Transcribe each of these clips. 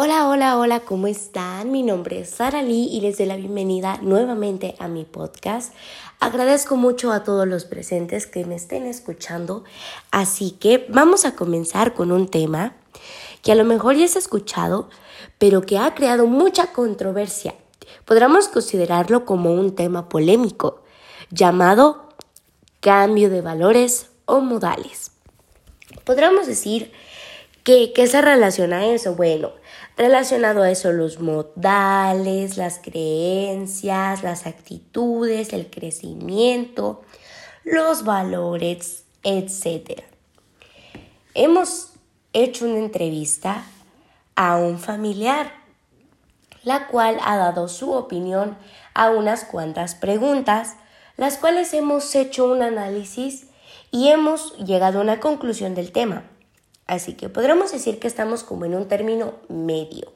Hola, hola, hola, ¿cómo están? Mi nombre es Sara Lee y les doy la bienvenida nuevamente a mi podcast. Agradezco mucho a todos los presentes que me estén escuchando, así que vamos a comenzar con un tema que a lo mejor ya se ha escuchado, pero que ha creado mucha controversia. Podríamos considerarlo como un tema polémico, llamado cambio de valores o modales. Podríamos decir que, ¿qué se relaciona a eso? Bueno, relacionado a eso los modales, las creencias, las actitudes, el crecimiento, los valores, etc. Hemos hecho una entrevista a un familiar, la cual ha dado su opinión a unas cuantas preguntas, las cuales hemos hecho un análisis y hemos llegado a una conclusión del tema. Así que podremos decir que estamos como en un término medio,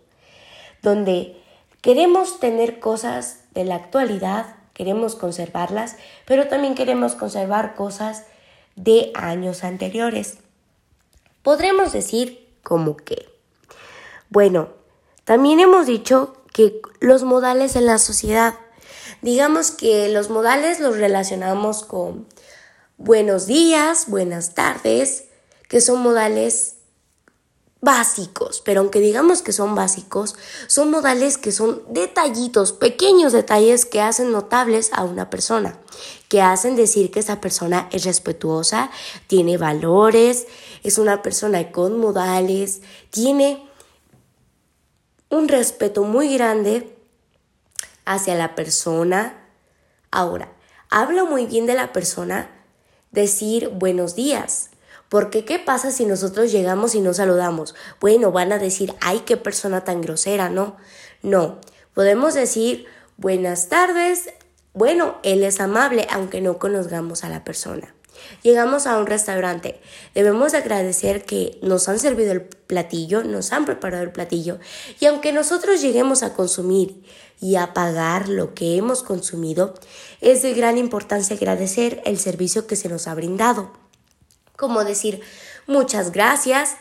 donde queremos tener cosas de la actualidad, queremos conservarlas, pero también queremos conservar cosas de años anteriores. Podremos decir como que. Bueno, también hemos dicho que los modales en la sociedad, digamos que los modales los relacionamos con buenos días, buenas tardes, que son modales básicos, pero aunque digamos que son básicos, son modales que son detallitos, pequeños detalles que hacen notables a una persona, que hacen decir que esa persona es respetuosa, tiene valores, es una persona con modales, tiene un respeto muy grande hacia la persona. Ahora, hablo muy bien de la persona decir buenos días, porque ¿qué pasa si nosotros llegamos y no saludamos? Bueno, van a decir, ay, qué persona tan grosera, ¿no? No, podemos decir, buenas tardes, bueno, él es amable, aunque no conozcamos a la persona. Llegamos a un restaurante. Debemos agradecer que nos han servido el platillo, nos han preparado el platillo y aunque nosotros lleguemos a consumir y a pagar lo que hemos consumido, es de gran importancia agradecer el servicio que se nos ha brindado como decir muchas gracias,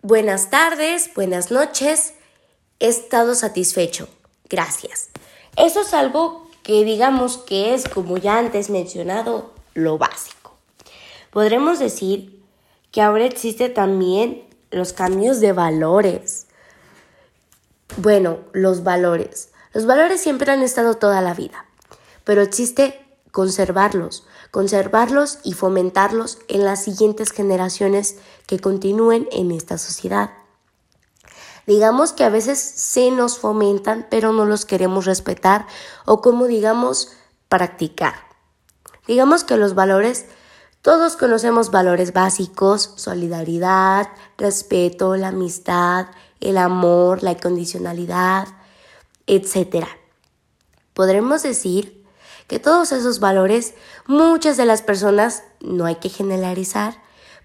buenas tardes, buenas noches, he estado satisfecho, gracias. Eso es algo que digamos que es, como ya antes mencionado, lo básico. Podremos decir que ahora existe también los cambios de valores. Bueno, los valores. Los valores siempre han estado toda la vida, pero existe conservarlos, conservarlos y fomentarlos en las siguientes generaciones que continúen en esta sociedad. Digamos que a veces se nos fomentan, pero no los queremos respetar o como digamos, practicar. Digamos que los valores, todos conocemos valores básicos, solidaridad, respeto, la amistad, el amor, la incondicionalidad, etc. Podremos decir que todos esos valores muchas de las personas, no hay que generalizar,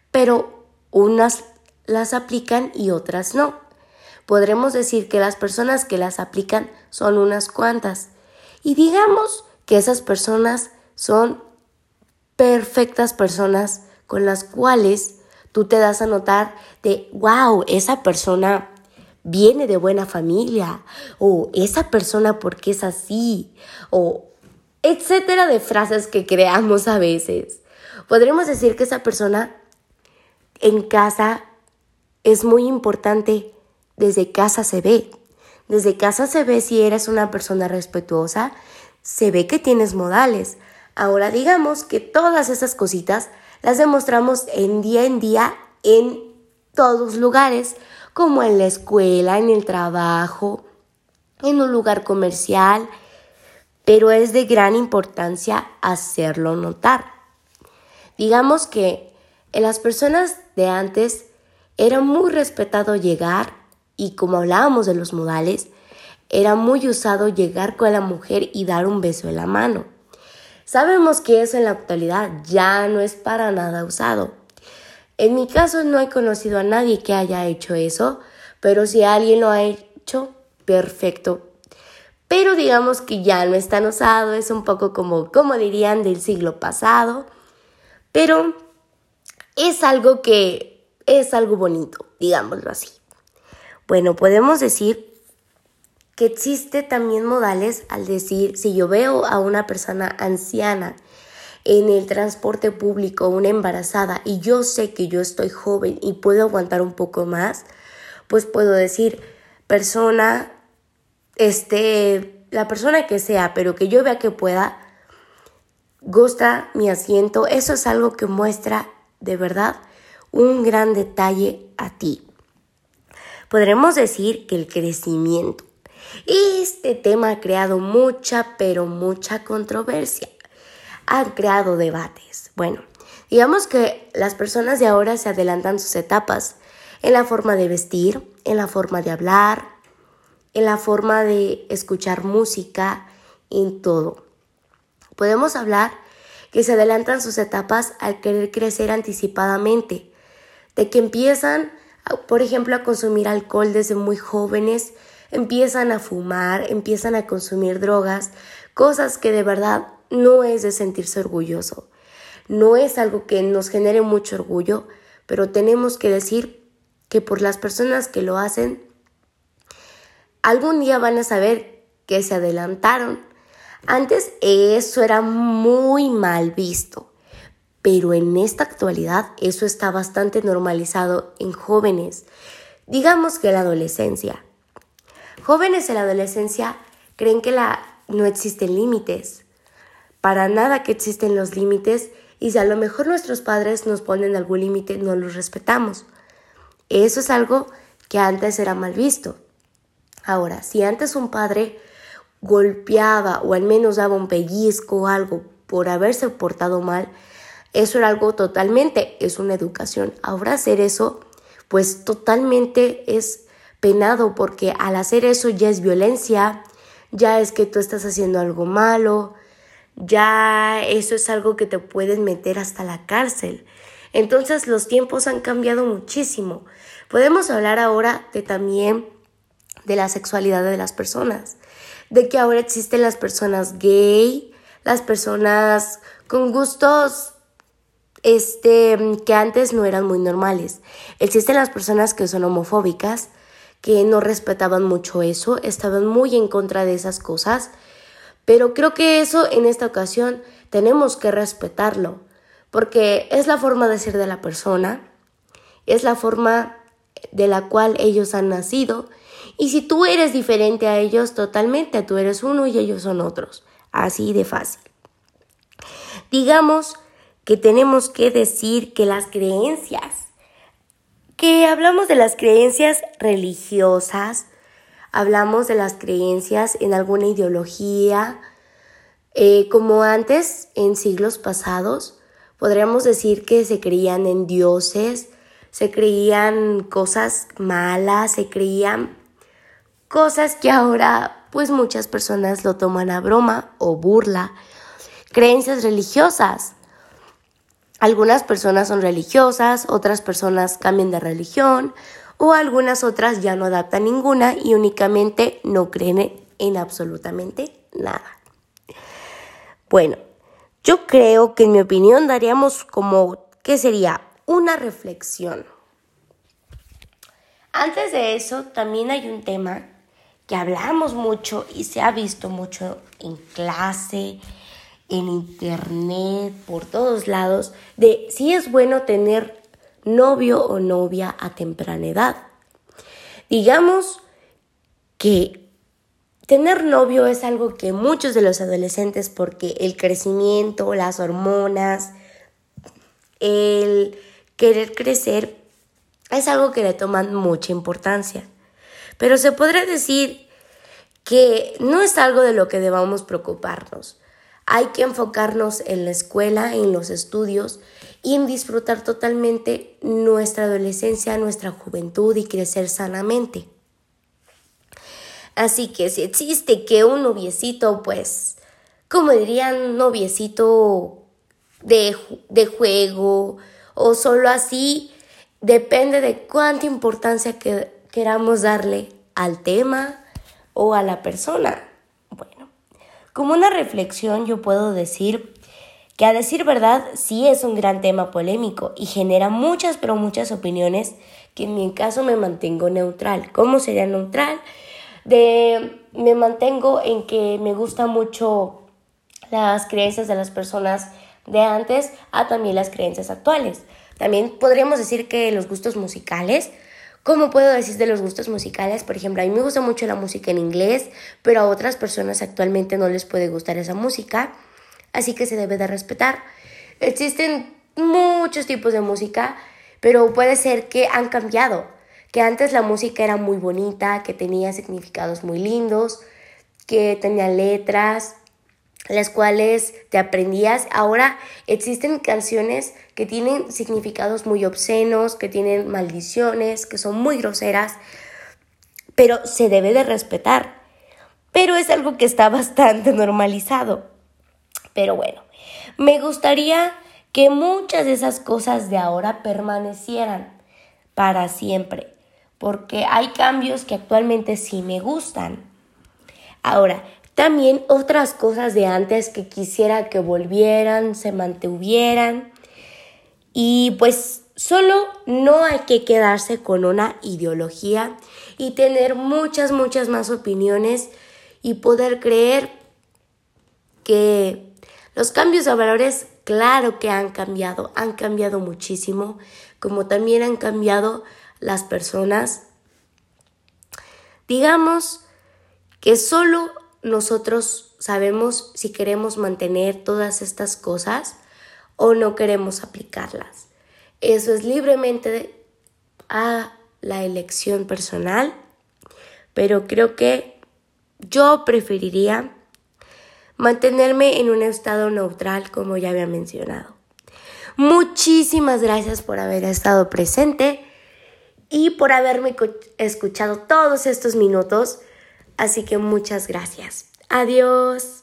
pero unas las aplican y otras no. Podremos decir que las personas que las aplican son unas cuantas y digamos que esas personas son perfectas personas con las cuales tú te das a notar de, wow, esa persona viene de buena familia, o esa persona porque es así, o etcétera de frases que creamos a veces. Podremos decir que esa persona en casa es muy importante. Desde casa se ve. Desde casa se ve si eres una persona respetuosa, se ve que tienes modales. Ahora digamos que todas esas cositas las demostramos en día en día en todos lugares, como en la escuela, en el trabajo, en un lugar comercial, pero es de gran importancia hacerlo notar. Digamos que en las personas de antes era muy respetado llegar y como hablábamos de los modales, era muy usado llegar con la mujer y dar un beso en la mano. Sabemos que eso en la actualidad ya no es para nada usado. En mi caso no he conocido a nadie que haya hecho eso, pero si alguien lo ha hecho, perfecto, pero digamos que ya no es tan usado, es un poco como, como dirían, del siglo pasado, pero es algo que es algo bonito, digámoslo así. Bueno, podemos decir que existe también modales al decir, si yo veo a una persona anciana en el transporte público, una embarazada, y yo sé que yo estoy joven y puedo aguantar un poco más, pues puedo decir, persona, este, la persona que sea, pero que yo vea que pueda, gusta mi asiento, eso es algo que muestra de verdad un gran detalle a ti. Podremos decir que el crecimiento. Este tema ha creado mucha, pero mucha controversia. Ha creado debates. Bueno, digamos que las personas de ahora se adelantan sus etapas en la forma de vestir, en la forma de hablar, en la forma de escuchar música, en todo. Podemos hablar que se adelantan sus etapas al querer crecer anticipadamente, de que empiezan, por ejemplo, a consumir alcohol desde muy jóvenes, empiezan a fumar, empiezan a consumir drogas, cosas que de verdad no es de sentirse orgulloso. No es algo que nos genere mucho orgullo, pero tenemos que decir que por las personas que lo hacen, algún día van a saber que se adelantaron. Antes eso era muy mal visto, pero en esta actualidad eso está bastante normalizado en jóvenes, digamos que la adolescencia. Jóvenes en la adolescencia creen que la, no existen límites, para nada que existen los límites y si a lo mejor nuestros padres nos ponen algún límite no los respetamos. Eso es algo que antes era mal visto. Ahora, si antes un padre golpeaba o al menos daba un pellizco o algo por haberse portado mal, eso era algo totalmente, es una educación. Ahora hacer eso, pues totalmente es penado porque al hacer eso ya es violencia, ya es que tú estás haciendo algo malo, ya eso es algo que te pueden meter hasta la cárcel. Entonces los tiempos han cambiado muchísimo. Podemos hablar ahora de también de la sexualidad de las personas, de que ahora existen las personas gay, las personas con gustos este que antes no eran muy normales. Existen las personas que son homofóbicas, que no respetaban mucho eso, estaban muy en contra de esas cosas, pero creo que eso en esta ocasión tenemos que respetarlo, porque es la forma de ser de la persona, es la forma de la cual ellos han nacido y si tú eres diferente a ellos, totalmente, tú eres uno y ellos son otros. Así de fácil. Digamos que tenemos que decir que las creencias, que hablamos de las creencias religiosas, hablamos de las creencias en alguna ideología, eh, como antes, en siglos pasados, podríamos decir que se creían en dioses, se creían cosas malas, se creían cosas que ahora pues muchas personas lo toman a broma o burla. Creencias religiosas. Algunas personas son religiosas, otras personas cambian de religión o algunas otras ya no adaptan ninguna y únicamente no creen en absolutamente nada. Bueno, yo creo que en mi opinión daríamos como, ¿qué sería? Una reflexión. Antes de eso, también hay un tema hablamos mucho y se ha visto mucho en clase, en internet, por todos lados, de si es bueno tener novio o novia a temprana edad. Digamos que tener novio es algo que muchos de los adolescentes, porque el crecimiento, las hormonas, el querer crecer, es algo que le toman mucha importancia. Pero se podría decir que no es algo de lo que debamos preocuparnos. Hay que enfocarnos en la escuela, en los estudios y en disfrutar totalmente nuestra adolescencia, nuestra juventud y crecer sanamente. Así que si existe que un noviecito, pues, como dirían, noviecito de, de juego o solo así, depende de cuánta importancia que, queramos darle al tema o a la persona. Bueno, como una reflexión yo puedo decir que a decir verdad sí es un gran tema polémico y genera muchas pero muchas opiniones que en mi caso me mantengo neutral. ¿Cómo sería neutral? De, me mantengo en que me gusta mucho las creencias de las personas de antes a también las creencias actuales. También podríamos decir que los gustos musicales, ¿cómo puedo decir de los gustos musicales? Por ejemplo, a mí me gusta mucho la música en inglés, pero a otras personas actualmente no les puede gustar esa música, así que se debe de respetar. Existen muchos tipos de música, pero puede ser que han cambiado, que antes la música era muy bonita, que tenía significados muy lindos, que tenía letras, las cuales te aprendías. Ahora existen canciones que tienen significados muy obscenos, que tienen maldiciones, que son muy groseras, pero se debe de respetar. Pero es algo que está bastante normalizado. Pero bueno, me gustaría que muchas de esas cosas de ahora permanecieran para siempre, porque hay cambios que actualmente sí me gustan. Ahora, también otras cosas de antes que quisiera que volvieran, se mantuvieran. Y pues solo no hay que quedarse con una ideología y tener muchas, muchas más opiniones y poder creer que los cambios de valores, claro que han cambiado, han cambiado muchísimo, como también han cambiado las personas. Digamos que solo nosotros sabemos si queremos mantener todas estas cosas o no queremos aplicarlas. Eso es libremente a la elección personal, pero creo que yo preferiría mantenerme en un estado neutral como ya había mencionado. Muchísimas gracias por haber estado presente y por haberme escuchado todos estos minutos. Así que muchas gracias. Adiós.